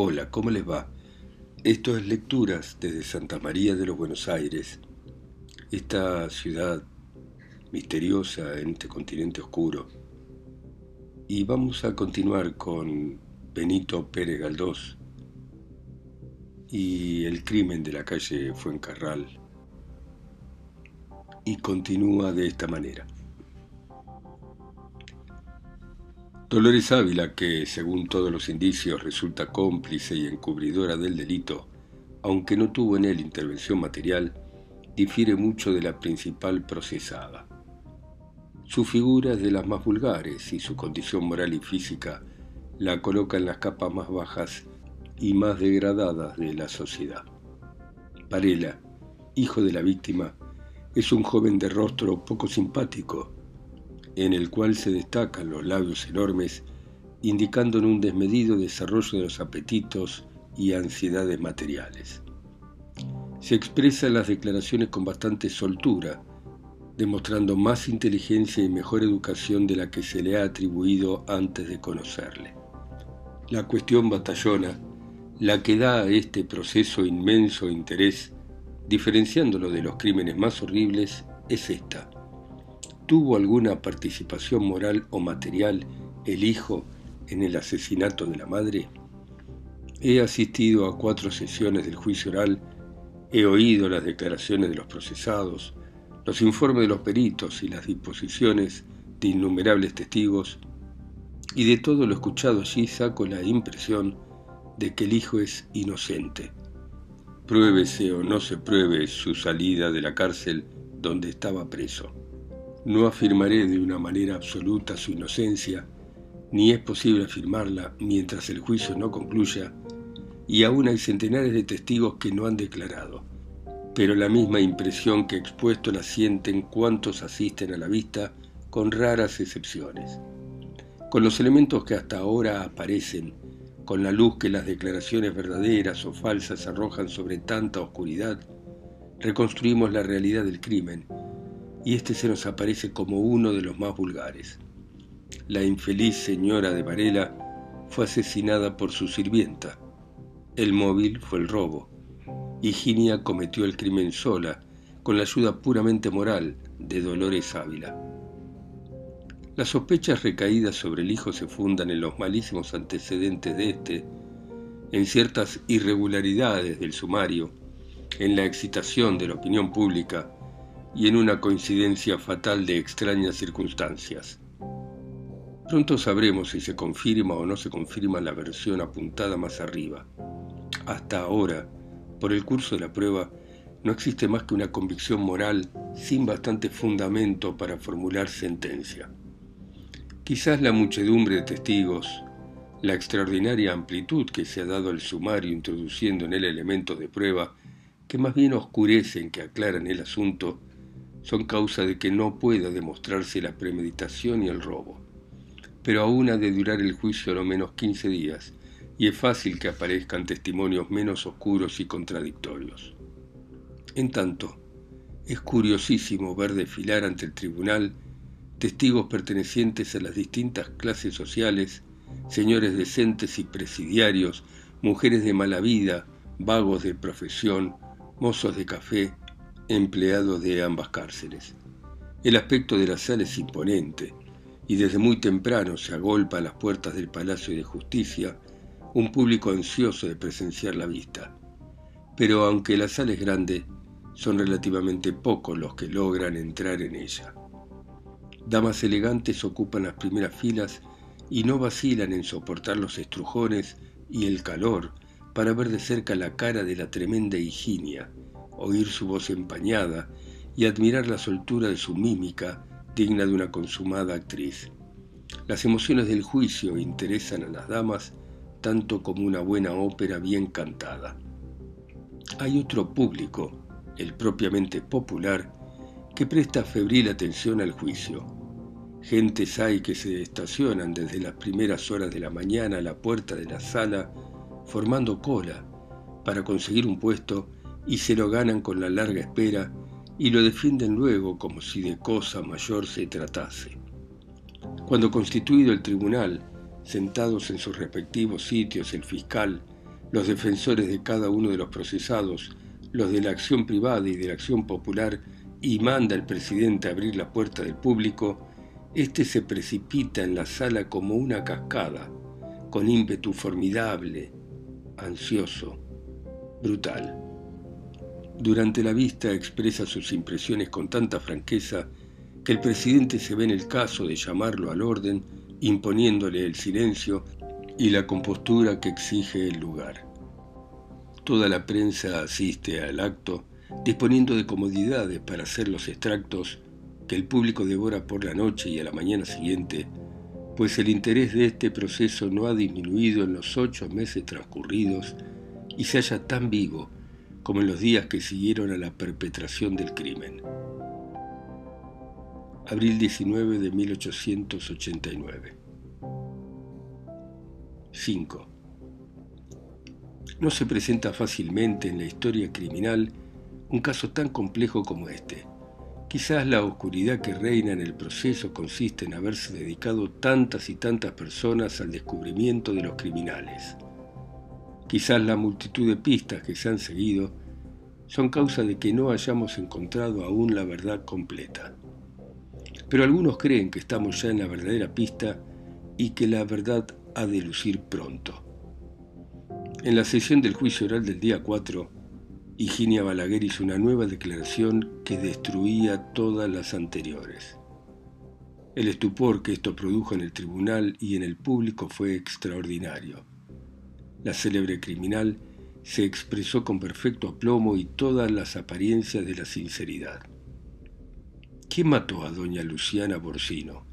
Hola, ¿cómo les va? Esto es Lecturas desde Santa María de los Buenos Aires, esta ciudad misteriosa en este continente oscuro. Y vamos a continuar con Benito Pérez Galdós y el crimen de la calle Fuencarral. Y continúa de esta manera. Dolores Ávila, que según todos los indicios resulta cómplice y encubridora del delito, aunque no tuvo en él intervención material, difiere mucho de la principal procesada. Su figura es de las más vulgares y su condición moral y física la coloca en las capas más bajas y más degradadas de la sociedad. Varela, hijo de la víctima, es un joven de rostro poco simpático, en el cual se destacan los labios enormes, indicando un desmedido desarrollo de los apetitos y ansiedades materiales. Se expresa en las declaraciones con bastante soltura, demostrando más inteligencia y mejor educación de la que se le ha atribuido antes de conocerle. La cuestión batallona, la que da a este proceso inmenso interés, diferenciándolo de los crímenes más horribles, es esta ¿Tuvo alguna participación moral o material el hijo en el asesinato de la madre? He asistido a cuatro sesiones del juicio oral, he oído las declaraciones de los procesados, los informes de los peritos y las disposiciones de innumerables testigos, y de todo lo escuchado allí saco la impresión de que el hijo es inocente. Pruébese o no se pruebe su salida de la cárcel donde estaba preso. No afirmaré de una manera absoluta su inocencia, ni es posible afirmarla mientras el juicio no concluya, y aún hay centenares de testigos que no han declarado. Pero la misma impresión que expuesto la sienten cuantos asisten a la vista, con raras excepciones. Con los elementos que hasta ahora aparecen, con la luz que las declaraciones verdaderas o falsas arrojan sobre tanta oscuridad, reconstruimos la realidad del crimen y este se nos aparece como uno de los más vulgares. La infeliz señora de Varela fue asesinada por su sirvienta. El móvil fue el robo. Higinia cometió el crimen sola, con la ayuda puramente moral de Dolores Ávila. Las sospechas recaídas sobre el hijo se fundan en los malísimos antecedentes de éste, en ciertas irregularidades del sumario, en la excitación de la opinión pública y en una coincidencia fatal de extrañas circunstancias. Pronto sabremos si se confirma o no se confirma la versión apuntada más arriba. Hasta ahora, por el curso de la prueba, no existe más que una convicción moral sin bastante fundamento para formular sentencia. Quizás la muchedumbre de testigos, la extraordinaria amplitud que se ha dado al sumario introduciendo en él elementos de prueba que más bien oscurecen que aclaran el asunto, son causa de que no pueda demostrarse la premeditación y el robo. Pero aún ha de durar el juicio lo menos 15 días, y es fácil que aparezcan testimonios menos oscuros y contradictorios. En tanto, es curiosísimo ver desfilar ante el tribunal testigos pertenecientes a las distintas clases sociales, señores decentes y presidiarios, mujeres de mala vida, vagos de profesión, mozos de café, empleados de ambas cárceles. El aspecto de la sala es imponente, y desde muy temprano se agolpa a las puertas del Palacio de Justicia un público ansioso de presenciar la vista. Pero aunque la sala es grande, son relativamente pocos los que logran entrar en ella. Damas elegantes ocupan las primeras filas y no vacilan en soportar los estrujones y el calor para ver de cerca la cara de la tremenda Higinia, oír su voz empañada y admirar la soltura de su mímica digna de una consumada actriz. Las emociones del juicio interesan a las damas tanto como una buena ópera bien cantada. Hay otro público, el propiamente popular, que presta febril atención al juicio. Gentes hay que se estacionan desde las primeras horas de la mañana a la puerta de la sala, formando cola, para conseguir un puesto y se lo ganan con la larga espera y lo defienden luego como si de cosa mayor se tratase. Cuando constituido el tribunal, sentados en sus respectivos sitios el fiscal, los defensores de cada uno de los procesados, los de la acción privada y de la acción popular, y manda el presidente abrir la puerta del público, éste se precipita en la sala como una cascada, con ímpetu formidable, ansioso, brutal. Durante la vista expresa sus impresiones con tanta franqueza que el presidente se ve en el caso de llamarlo al orden, imponiéndole el silencio y la compostura que exige el lugar. Toda la prensa asiste al acto, disponiendo de comodidades para hacer los extractos que el público devora por la noche y a la mañana siguiente, pues el interés de este proceso no ha disminuido en los ocho meses transcurridos y se halla tan vivo como en los días que siguieron a la perpetración del crimen. Abril 19 de 1889. 5. No se presenta fácilmente en la historia criminal un caso tan complejo como este. Quizás la oscuridad que reina en el proceso consiste en haberse dedicado tantas y tantas personas al descubrimiento de los criminales. Quizás la multitud de pistas que se han seguido son causa de que no hayamos encontrado aún la verdad completa. Pero algunos creen que estamos ya en la verdadera pista y que la verdad ha de lucir pronto. En la sesión del juicio oral del día 4, Higinia Balaguer hizo una nueva declaración que destruía todas las anteriores. El estupor que esto produjo en el tribunal y en el público fue extraordinario. La célebre criminal se expresó con perfecto aplomo y todas las apariencias de la sinceridad. ¿Quién mató a doña Luciana Borsino?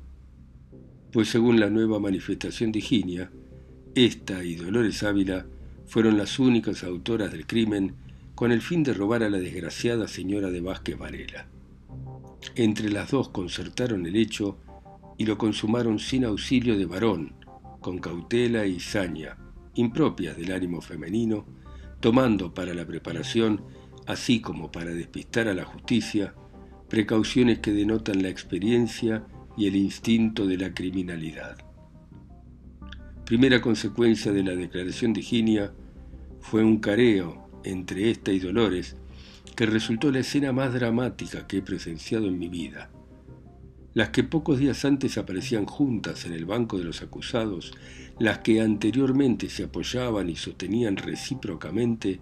Pues según la nueva manifestación de Higinia, esta y Dolores Ávila fueron las únicas autoras del crimen con el fin de robar a la desgraciada señora de Vázquez Varela. Entre las dos concertaron el hecho y lo consumaron sin auxilio de varón, con cautela y saña, impropias del ánimo femenino, tomando para la preparación, así como para despistar a la justicia, precauciones que denotan la experiencia y el instinto de la criminalidad. Primera consecuencia de la declaración de Ginia fue un careo entre esta y Dolores, que resultó la escena más dramática que he presenciado en mi vida. Las que pocos días antes aparecían juntas en el banco de los acusados, las que anteriormente se apoyaban y sostenían recíprocamente,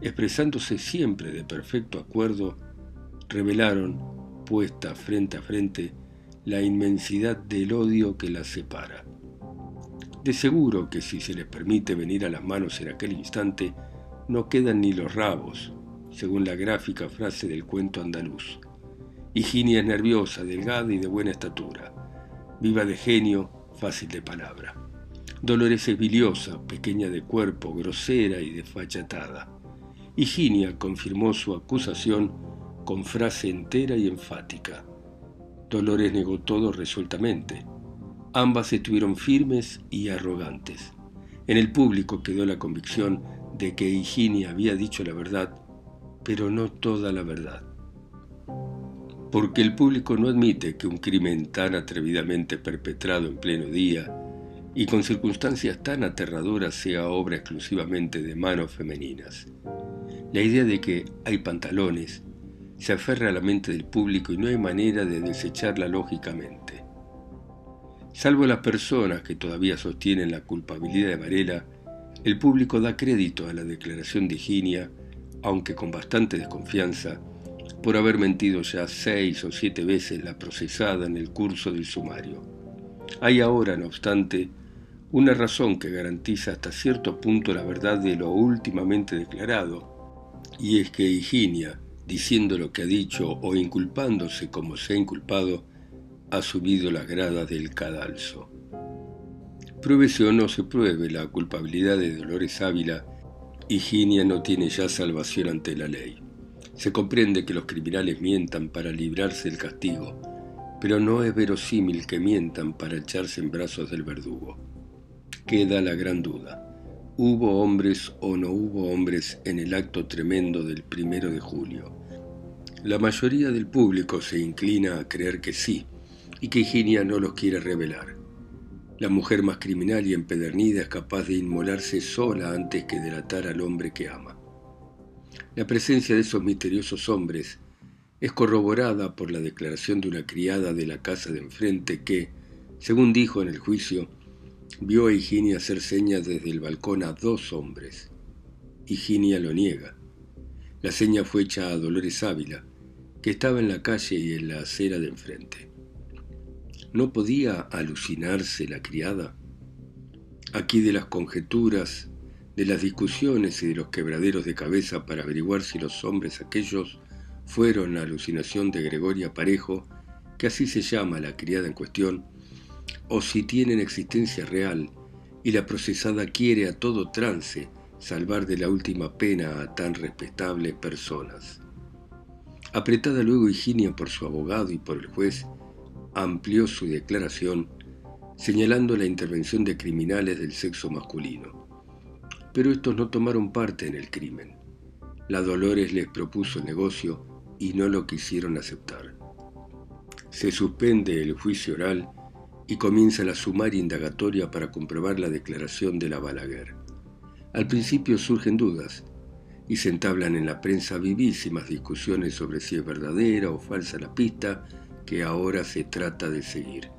expresándose siempre de perfecto acuerdo, revelaron, puesta frente a frente, la inmensidad del odio que las separa. De seguro que si se les permite venir a las manos en aquel instante, no quedan ni los rabos, según la gráfica frase del cuento andaluz. Higinia es nerviosa, delgada y de buena estatura, viva de genio, fácil de palabra. Dolores es biliosa, pequeña de cuerpo, grosera y desfachatada. Higinia confirmó su acusación con frase entera y enfática. Dolores negó todo resueltamente. Ambas estuvieron firmes y arrogantes. En el público quedó la convicción de que Higinia había dicho la verdad, pero no toda la verdad. Porque el público no admite que un crimen tan atrevidamente perpetrado en pleno día y con circunstancias tan aterradoras sea obra exclusivamente de manos femeninas. La idea de que hay pantalones se aferra a la mente del público y no hay manera de desecharla lógicamente. Salvo las personas que todavía sostienen la culpabilidad de Varela, el público da crédito a la declaración de Higinia, aunque con bastante desconfianza, por haber mentido ya seis o siete veces la procesada en el curso del sumario. Hay ahora, no obstante, una razón que garantiza hasta cierto punto la verdad de lo últimamente declarado, y es que Higinia, diciendo lo que ha dicho o inculpándose como se ha inculpado, ha subido las gradas del cadalso. Pruébese o no se pruebe la culpabilidad de Dolores Ávila, Higinia no tiene ya salvación ante la ley. Se comprende que los criminales mientan para librarse del castigo, pero no es verosímil que mientan para echarse en brazos del verdugo. Queda la gran duda. ¿Hubo hombres o no hubo hombres en el acto tremendo del primero de julio? La mayoría del público se inclina a creer que sí, y que Higinia no los quiere revelar. La mujer más criminal y empedernida es capaz de inmolarse sola antes que delatar al hombre que ama. La presencia de esos misteriosos hombres es corroborada por la declaración de una criada de la casa de enfrente que, según dijo en el juicio, vio a Higinia hacer señas desde el balcón a dos hombres. Higinia lo niega. La seña fue hecha a Dolores Ávila, que estaba en la calle y en la acera de enfrente. ¿No podía alucinarse la criada? Aquí de las conjeturas, de las discusiones y de los quebraderos de cabeza para averiguar si los hombres aquellos fueron la alucinación de Gregoria Parejo, que así se llama la criada en cuestión, o si tienen existencia real y la procesada quiere a todo trance salvar de la última pena a tan respetables personas. Apretada luego Higinia por su abogado y por el juez, amplió su declaración señalando la intervención de criminales del sexo masculino. Pero estos no tomaron parte en el crimen. La Dolores les propuso el negocio y no lo quisieron aceptar. Se suspende el juicio oral y comienza la sumaria indagatoria para comprobar la declaración de la Balaguer. Al principio surgen dudas y se entablan en la prensa vivísimas discusiones sobre si es verdadera o falsa la pista que ahora se trata de seguir.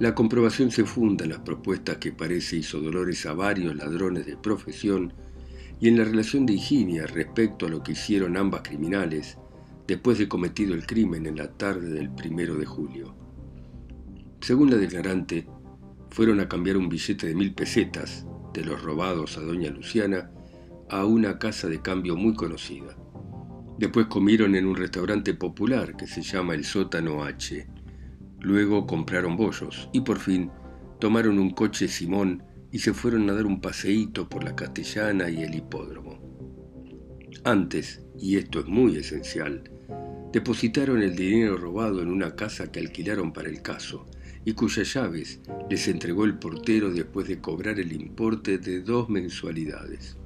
La comprobación se funda en las propuestas que parece hizo Dolores a varios ladrones de profesión y en la relación de Higinia respecto a lo que hicieron ambas criminales después de cometido el crimen en la tarde del primero de julio. Según la declarante, fueron a cambiar un billete de mil pesetas de los robados a doña Luciana a una casa de cambio muy conocida. Después comieron en un restaurante popular que se llama el Sótano H. Luego compraron bollos y por fin tomaron un coche Simón y se fueron a dar un paseíto por la Castellana y el hipódromo. Antes, y esto es muy esencial, depositaron el dinero robado en una casa que alquilaron para el caso y cuyas llaves les entregó el portero después de cobrar el importe de dos mensualidades.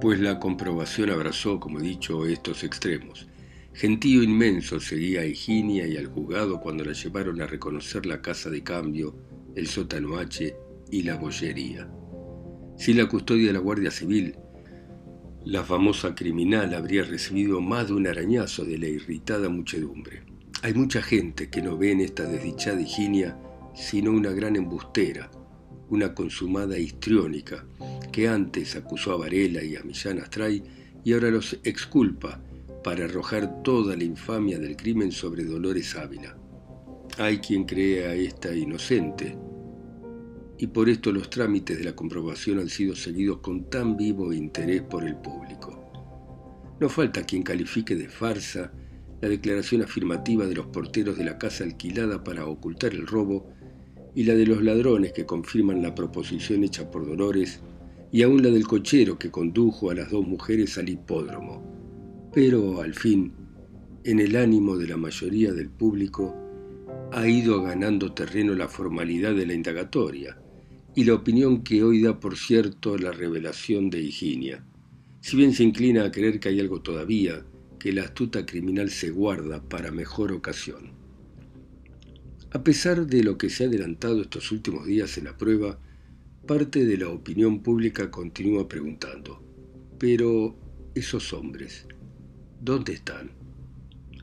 Pues la comprobación abrazó, como he dicho, estos extremos. Gentío inmenso seguía a Higinia y al juzgado cuando la llevaron a reconocer la casa de cambio, el sótano H y la bollería. Sin la custodia de la Guardia Civil, la famosa criminal habría recibido más de un arañazo de la irritada muchedumbre. Hay mucha gente que no ve en esta desdichada Higinia sino una gran embustera, una consumada histriónica, que antes acusó a Varela y a Millán Astray y ahora los exculpa para arrojar toda la infamia del crimen sobre Dolores Ávila. Hay quien cree a esta inocente, y por esto los trámites de la comprobación han sido seguidos con tan vivo interés por el público. No falta quien califique de farsa la declaración afirmativa de los porteros de la casa alquilada para ocultar el robo y la de los ladrones que confirman la proposición hecha por Dolores y aún la del cochero que condujo a las dos mujeres al hipódromo. Pero al fin, en el ánimo de la mayoría del público, ha ido ganando terreno la formalidad de la indagatoria, y la opinión que hoy da por cierto la revelación de Higinia. Si bien se inclina a creer que hay algo todavía que la astuta criminal se guarda para mejor ocasión. A pesar de lo que se ha adelantado estos últimos días en la prueba, parte de la opinión pública continúa preguntando, pero esos hombres, ¿dónde están?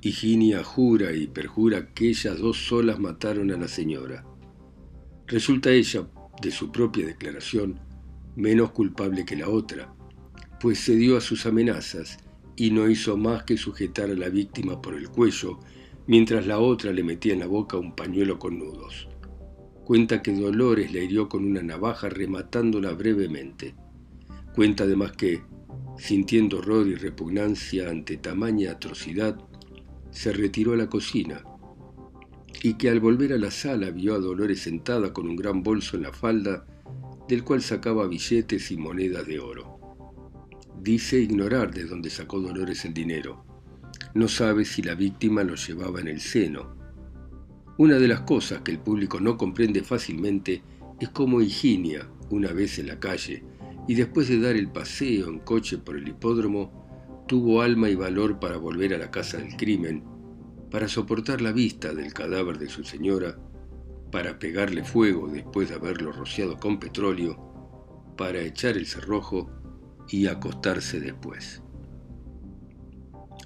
Higinia jura y perjura que ellas dos solas mataron a la señora. Resulta ella, de su propia declaración, menos culpable que la otra, pues cedió a sus amenazas y no hizo más que sujetar a la víctima por el cuello, mientras la otra le metía en la boca un pañuelo con nudos. Cuenta que Dolores la hirió con una navaja rematándola brevemente. Cuenta además que, sintiendo horror y repugnancia ante tamaña atrocidad, se retiró a la cocina y que al volver a la sala vio a Dolores sentada con un gran bolso en la falda, del cual sacaba billetes y monedas de oro. Dice ignorar de dónde sacó Dolores el dinero. No sabe si la víctima lo llevaba en el seno. Una de las cosas que el público no comprende fácilmente es cómo Higinia, una vez en la calle, y después de dar el paseo en coche por el hipódromo, tuvo alma y valor para volver a la casa del crimen para soportar la vista del cadáver de su señora para pegarle fuego después de haberlo rociado con petróleo, para echar el cerrojo y acostarse después.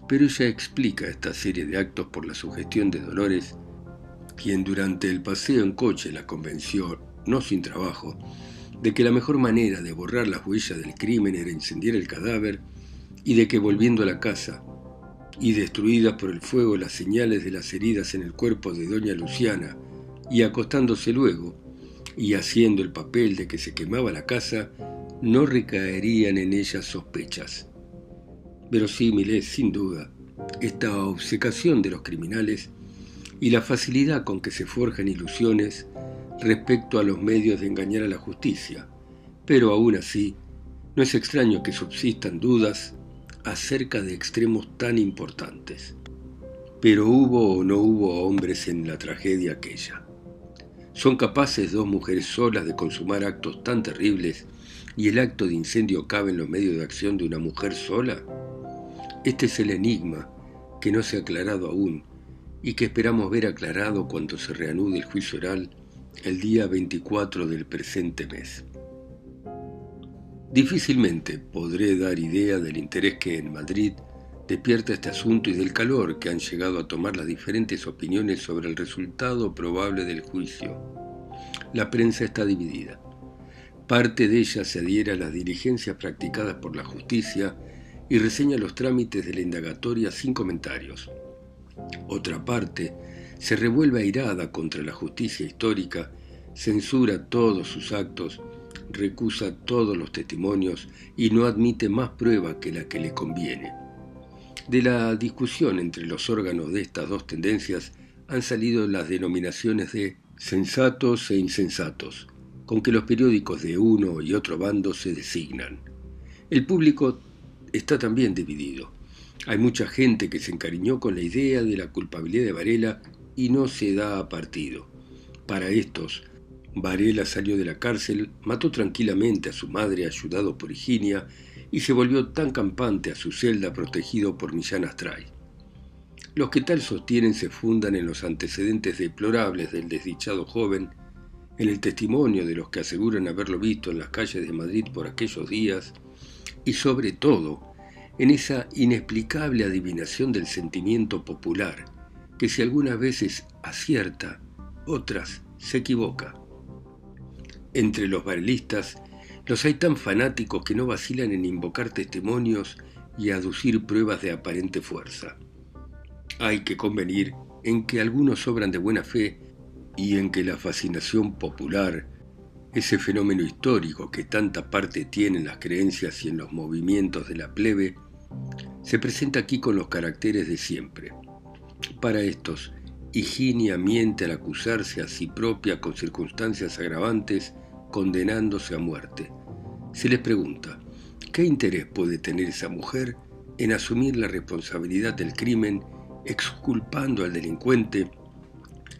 Pero ella explica esta serie de actos por la sugestión de Dolores, quien durante el paseo en coche la convenció, no sin trabajo, de que la mejor manera de borrar las huellas del crimen era incendiar el cadáver y de que volviendo a la casa y destruidas por el fuego las señales de las heridas en el cuerpo de doña Luciana y acostándose luego y haciendo el papel de que se quemaba la casa, no recaerían en ellas sospechas. Verosímil es, sin duda, esta obcecación de los criminales y la facilidad con que se forjan ilusiones respecto a los medios de engañar a la justicia, pero aún así, no es extraño que subsistan dudas acerca de extremos tan importantes. Pero hubo o no hubo hombres en la tragedia aquella. ¿Son capaces dos mujeres solas de consumar actos tan terribles y el acto de incendio cabe en los medios de acción de una mujer sola? Este es el enigma que no se ha aclarado aún y que esperamos ver aclarado cuando se reanude el juicio oral el día 24 del presente mes. Difícilmente podré dar idea del interés que en Madrid despierta este asunto y del calor que han llegado a tomar las diferentes opiniones sobre el resultado probable del juicio. La prensa está dividida. Parte de ella se adhiere a las diligencias practicadas por la justicia y reseña los trámites de la indagatoria sin comentarios. Otra parte se revuelve airada contra la justicia histórica, censura todos sus actos, recusa todos los testimonios y no admite más prueba que la que le conviene. De la discusión entre los órganos de estas dos tendencias han salido las denominaciones de sensatos e insensatos, con que los periódicos de uno y otro bando se designan. El público está también dividido. Hay mucha gente que se encariñó con la idea de la culpabilidad de Varela y no se da a partido. Para estos, Varela salió de la cárcel, mató tranquilamente a su madre ayudado por Higinia y se volvió tan campante a su celda protegido por Millán Astray. Los que tal sostienen se fundan en los antecedentes deplorables del desdichado joven, en el testimonio de los que aseguran haberlo visto en las calles de Madrid por aquellos días, y sobre todo en esa inexplicable adivinación del sentimiento popular, que si algunas veces acierta, otras se equivoca. Entre los barelistas los hay tan fanáticos que no vacilan en invocar testimonios y aducir pruebas de aparente fuerza. Hay que convenir en que algunos obran de buena fe y en que la fascinación popular, ese fenómeno histórico que tanta parte tiene en las creencias y en los movimientos de la plebe, se presenta aquí con los caracteres de siempre. Para estos, Higinia miente al acusarse a sí propia con circunstancias agravantes, condenándose a muerte. Se les pregunta, ¿qué interés puede tener esa mujer en asumir la responsabilidad del crimen, exculpando al delincuente,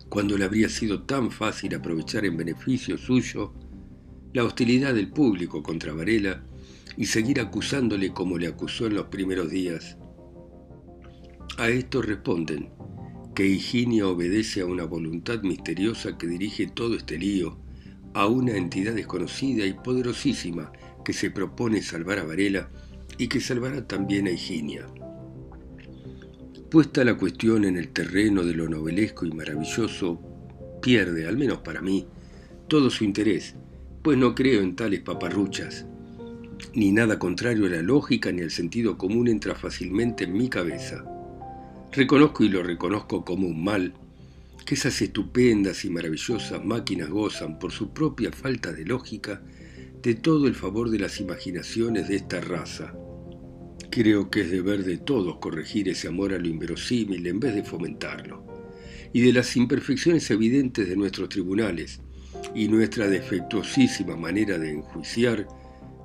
cuando le habría sido tan fácil aprovechar en beneficio suyo la hostilidad del público contra Varela y seguir acusándole como le acusó en los primeros días? A esto responden que Higinia obedece a una voluntad misteriosa que dirige todo este lío, a una entidad desconocida y poderosísima que se propone salvar a Varela y que salvará también a Higinia. Puesta la cuestión en el terreno de lo novelesco y maravilloso, pierde, al menos para mí, todo su interés, pues no creo en tales paparruchas. Ni nada contrario a la lógica ni al sentido común entra fácilmente en mi cabeza. Reconozco y lo reconozco como un mal, que esas estupendas y maravillosas máquinas gozan por su propia falta de lógica de todo el favor de las imaginaciones de esta raza. Creo que es deber de todos corregir ese amor a lo inverosímil en vez de fomentarlo. Y de las imperfecciones evidentes de nuestros tribunales y nuestra defectuosísima manera de enjuiciar,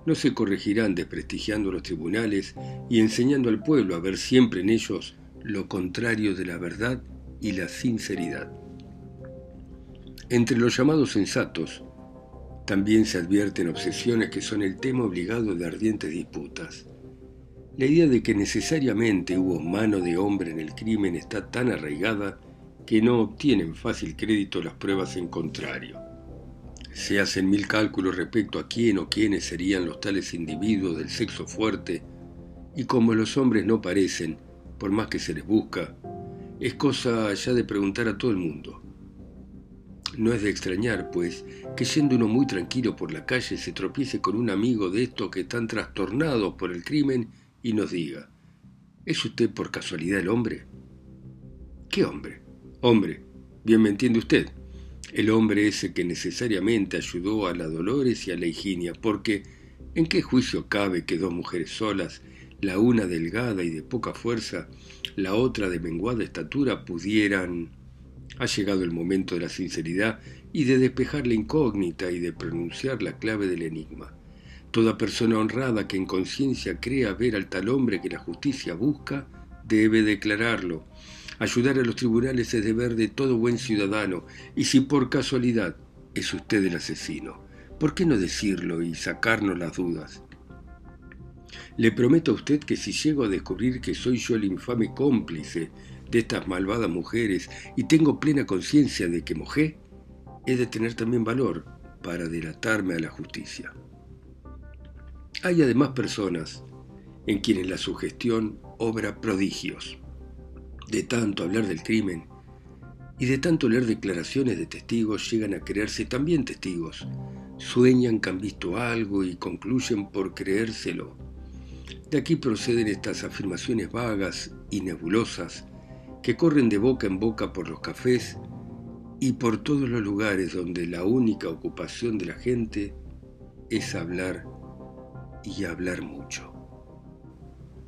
no se corregirán desprestigiando los tribunales y enseñando al pueblo a ver siempre en ellos lo contrario de la verdad y la sinceridad. Entre los llamados sensatos, también se advierten obsesiones que son el tema obligado de ardientes disputas. La idea de que necesariamente hubo mano de hombre en el crimen está tan arraigada que no obtienen fácil crédito las pruebas en contrario. Se hacen mil cálculos respecto a quién o quiénes serían los tales individuos del sexo fuerte, y como los hombres no parecen, por más que se les busca, es cosa ya de preguntar a todo el mundo. No es de extrañar, pues, que yendo uno muy tranquilo por la calle se tropiece con un amigo de estos que están trastornados por el crimen y nos diga, ¿es usted por casualidad el hombre? ¿Qué hombre? Hombre, bien me entiende usted. El hombre ese que necesariamente ayudó a la Dolores y a la Higinia, porque ¿en qué juicio cabe que dos mujeres solas, la una delgada y de poca fuerza, la otra de menguada estatura, pudieran ha llegado el momento de la sinceridad y de despejar la incógnita y de pronunciar la clave del enigma. Toda persona honrada que en conciencia crea ver al tal hombre que la justicia busca, debe declararlo. Ayudar a los tribunales es deber de todo buen ciudadano, y si por casualidad es usted el asesino, ¿por qué no decirlo y sacarnos las dudas? Le prometo a usted que si llego a descubrir que soy yo el infame cómplice de estas malvadas mujeres y tengo plena conciencia de que mojé, he de tener también valor para delatarme a la justicia. Hay además personas en quienes la sugestión obra prodigios. De tanto hablar del crimen y de tanto leer declaraciones de testigos llegan a creerse también testigos. Sueñan que han visto algo y concluyen por creérselo. De aquí proceden estas afirmaciones vagas y nebulosas que corren de boca en boca por los cafés y por todos los lugares donde la única ocupación de la gente es hablar y hablar mucho.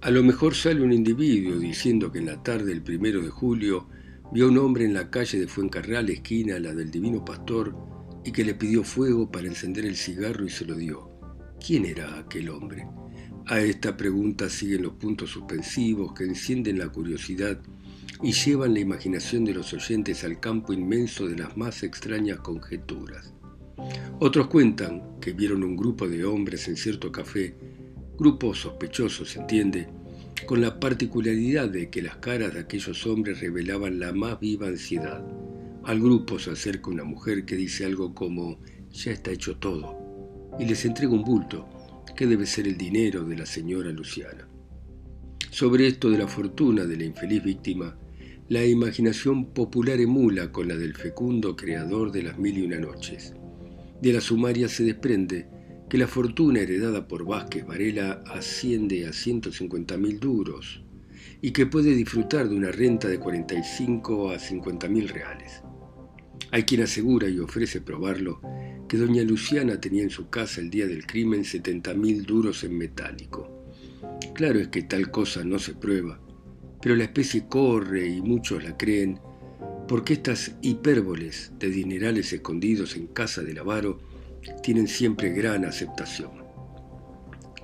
A lo mejor sale un individuo diciendo que en la tarde del primero de julio vio a un hombre en la calle de Fuencarral, esquina la del Divino Pastor, y que le pidió fuego para encender el cigarro y se lo dio. ¿Quién era aquel hombre? A esta pregunta siguen los puntos suspensivos que encienden la curiosidad y llevan la imaginación de los oyentes al campo inmenso de las más extrañas conjeturas. Otros cuentan que vieron un grupo de hombres en cierto café, grupo sospechoso, se entiende, con la particularidad de que las caras de aquellos hombres revelaban la más viva ansiedad. Al grupo se acerca una mujer que dice algo como, ya está hecho todo, y les entrega un bulto, que debe ser el dinero de la señora Luciana. Sobre esto de la fortuna de la infeliz víctima, la imaginación popular emula con la del fecundo creador de las mil y una noches. De la sumaria se desprende que la fortuna heredada por Vázquez Varela asciende a 150 mil duros y que puede disfrutar de una renta de 45 a 50 mil reales. Hay quien asegura y ofrece probarlo que doña Luciana tenía en su casa el día del crimen 70 mil duros en metálico. Claro es que tal cosa no se prueba, pero la especie corre y muchos la creen, porque estas hipérboles de dinerales escondidos en casa del avaro tienen siempre gran aceptación.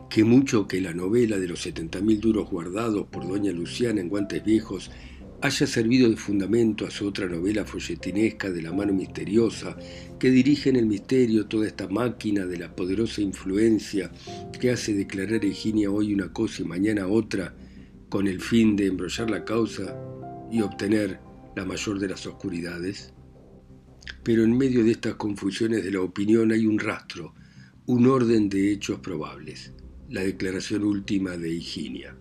Que mucho que la novela de los 70.000 duros guardados por doña Luciana en guantes viejos haya servido de fundamento a su otra novela folletinesca de la mano misteriosa, que dirige en el misterio toda esta máquina de la poderosa influencia que hace declarar a Eginia hoy una cosa y mañana otra, con el fin de embrollar la causa y obtener la mayor de las oscuridades? Pero en medio de estas confusiones de la opinión hay un rastro, un orden de hechos probables, la declaración última de Higinia.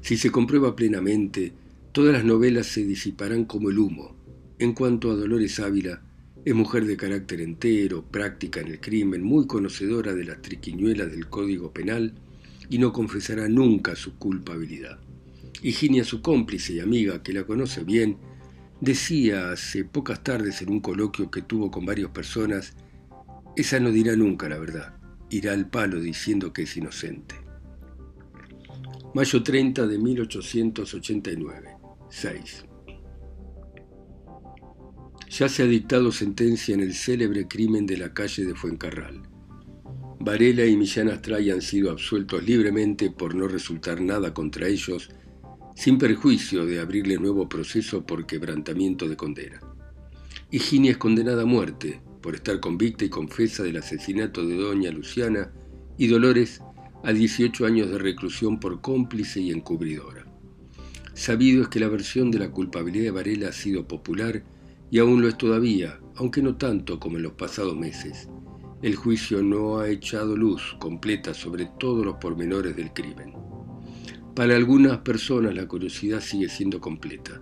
Si se comprueba plenamente, todas las novelas se disiparán como el humo. En cuanto a Dolores Ávila, es mujer de carácter entero, práctica en el crimen, muy conocedora de las triquiñuelas del Código Penal y no confesará nunca su culpabilidad. Higinia, su cómplice y amiga, que la conoce bien, decía hace pocas tardes en un coloquio que tuvo con varias personas, esa no dirá nunca la verdad, irá al palo diciendo que es inocente. Mayo 30 de 1889, 6. Ya se ha dictado sentencia en el célebre crimen de la calle de Fuencarral. Varela y Millán Astray han sido absueltos libremente por no resultar nada contra ellos, sin perjuicio de abrirle nuevo proceso por quebrantamiento de condena. Higinia es condenada a muerte por estar convicta y confesa del asesinato de doña Luciana y Dolores a 18 años de reclusión por cómplice y encubridora. Sabido es que la versión de la culpabilidad de Varela ha sido popular y aún lo es todavía, aunque no tanto como en los pasados meses. El juicio no ha echado luz completa sobre todos los pormenores del crimen. Para algunas personas la curiosidad sigue siendo completa.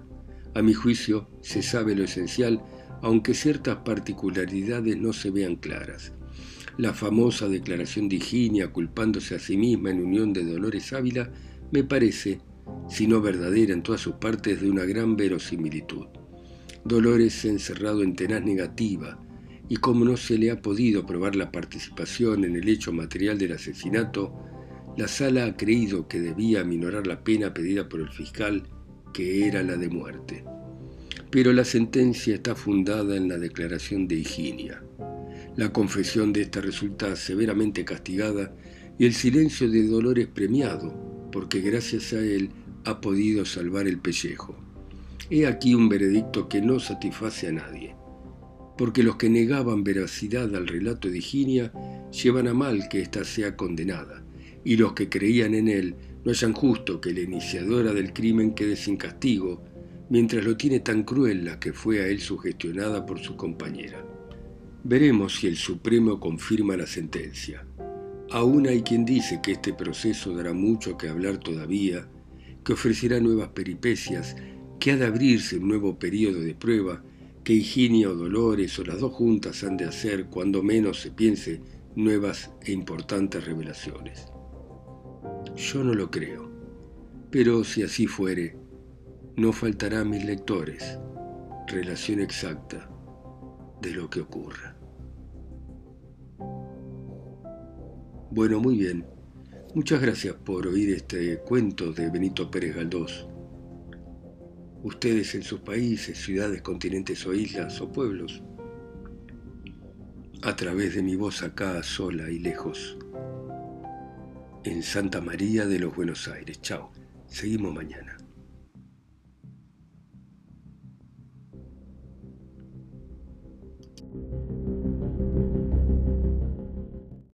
A mi juicio se sabe lo esencial, aunque ciertas particularidades no se vean claras. La famosa declaración de Higinia culpándose a sí misma en unión de Dolores Ávila me parece, si no verdadera en todas sus partes, de una gran verosimilitud. Dolores se ha encerrado en tenaz negativa, y como no se le ha podido probar la participación en el hecho material del asesinato, la sala ha creído que debía minorar la pena pedida por el fiscal, que era la de muerte. Pero la sentencia está fundada en la declaración de Higinia. La confesión de esta resulta severamente castigada y el silencio de Dolores premiado, porque gracias a él ha podido salvar el pellejo. He aquí un veredicto que no satisface a nadie, porque los que negaban veracidad al relato de Higinia llevan a mal que ésta sea condenada, y los que creían en él no hallan justo que la iniciadora del crimen quede sin castigo, mientras lo tiene tan cruel la que fue a él sugestionada por su compañera. Veremos si el Supremo confirma la sentencia. Aún hay quien dice que este proceso dará mucho que hablar todavía, que ofrecerá nuevas peripecias, que ha de abrirse un nuevo periodo de prueba, que Higinia o Dolores o las dos juntas han de hacer, cuando menos se piense, nuevas e importantes revelaciones. Yo no lo creo, pero si así fuere, no faltará a mis lectores relación exacta de lo que ocurra. Bueno, muy bien. Muchas gracias por oír este cuento de Benito Pérez Galdós. Ustedes en sus países, ciudades, continentes o islas o pueblos, a través de mi voz acá, sola y lejos en Santa María de los Buenos Aires. Chao. Seguimos mañana.